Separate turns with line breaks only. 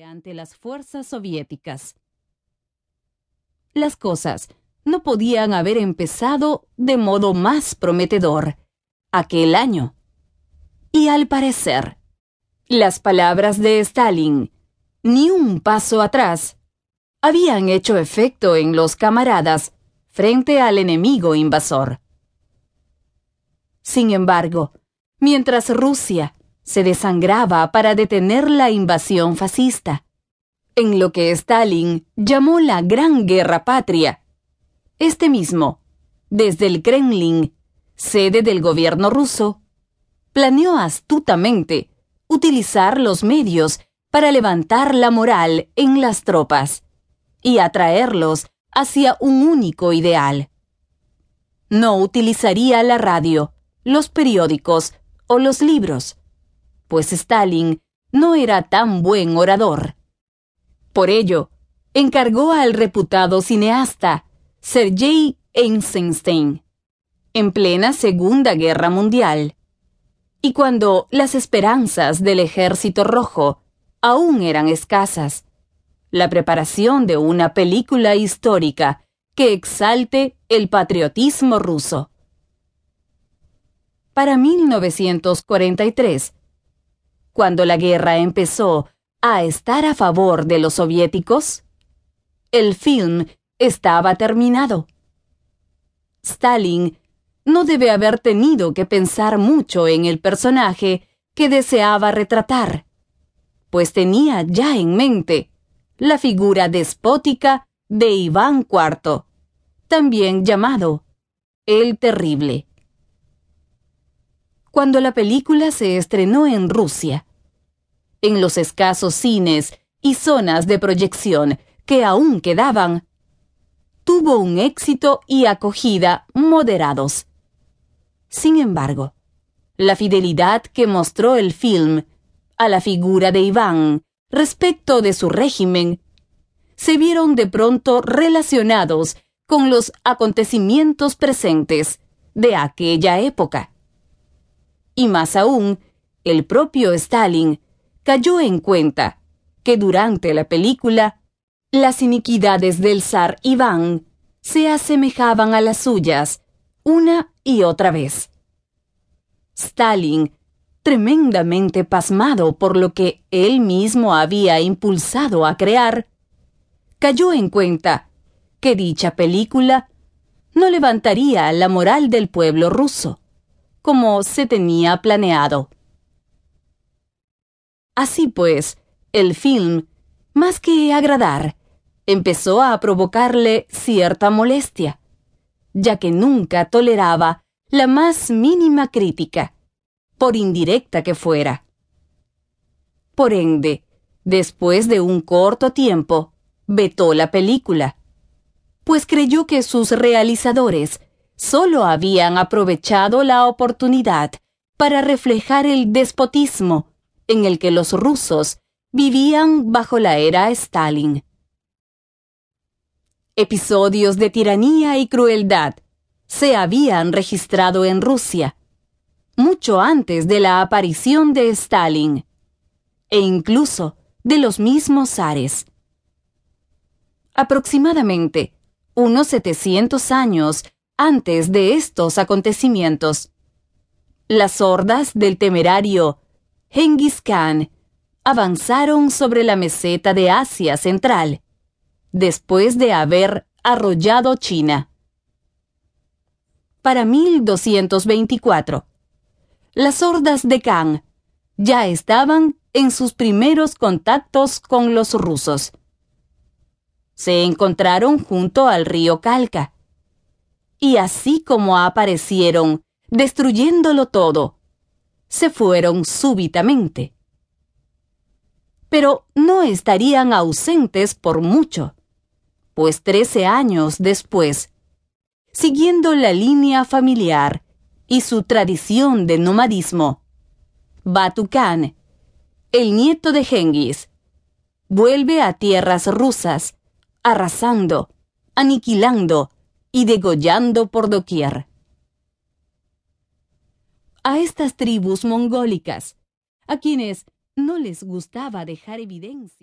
ante las fuerzas soviéticas. Las cosas no podían haber empezado de modo más prometedor aquel año. Y al parecer, las palabras de Stalin, ni un paso atrás, habían hecho efecto en los camaradas frente al enemigo invasor. Sin embargo, mientras Rusia se desangraba para detener la invasión fascista, en lo que Stalin llamó la Gran Guerra Patria, este mismo, desde el Kremlin, sede del gobierno ruso, planeó astutamente utilizar los medios para levantar la moral en las tropas y atraerlos hacia un único ideal. No utilizaría la radio, los periódicos o los libros, pues Stalin no era tan buen orador. Por ello, encargó al reputado cineasta Sergei Eisenstein, en plena Segunda Guerra Mundial, y cuando las esperanzas del Ejército Rojo aún eran escasas, la preparación de una película histórica que exalte el patriotismo ruso. Para 1943, cuando la guerra empezó a estar a favor de los soviéticos, el film estaba terminado. Stalin no debe haber tenido que pensar mucho en el personaje que deseaba retratar, pues tenía ya en mente la figura despótica de Iván IV, también llamado El Terrible. Cuando la película se estrenó en Rusia, en los escasos cines y zonas de proyección que aún quedaban, tuvo un éxito y acogida moderados. Sin embargo, la fidelidad que mostró el film a la figura de Iván respecto de su régimen se vieron de pronto relacionados con los acontecimientos presentes de aquella época. Y más aún, el propio Stalin cayó en cuenta que durante la película las iniquidades del zar Iván se asemejaban a las suyas una y otra vez. Stalin tremendamente pasmado por lo que él mismo había impulsado a crear, cayó en cuenta que dicha película no levantaría la moral del pueblo ruso, como se tenía planeado. Así pues, el film, más que agradar, empezó a provocarle cierta molestia, ya que nunca toleraba la más mínima crítica por indirecta que fuera. Por ende, después de un corto tiempo, vetó la película, pues creyó que sus realizadores solo habían aprovechado la oportunidad para reflejar el despotismo en el que los rusos vivían bajo la era Stalin. Episodios de tiranía y crueldad se habían registrado en Rusia mucho antes de la aparición de Stalin, e incluso de los mismos zares. Aproximadamente unos 700 años antes de estos acontecimientos, las hordas del temerario Genghis Khan avanzaron sobre la meseta de Asia Central, después de haber arrollado China. Para 1224, las hordas de Khan ya estaban en sus primeros contactos con los rusos. Se encontraron junto al río Calca. Y así como aparecieron, destruyéndolo todo, se fueron súbitamente. Pero no estarían ausentes por mucho, pues trece años después, siguiendo la línea familiar y su tradición de nomadismo. Batu Khan, el nieto de Genghis, vuelve a tierras rusas, arrasando, aniquilando y degollando por doquier. A estas tribus mongólicas, a quienes no les gustaba dejar evidencia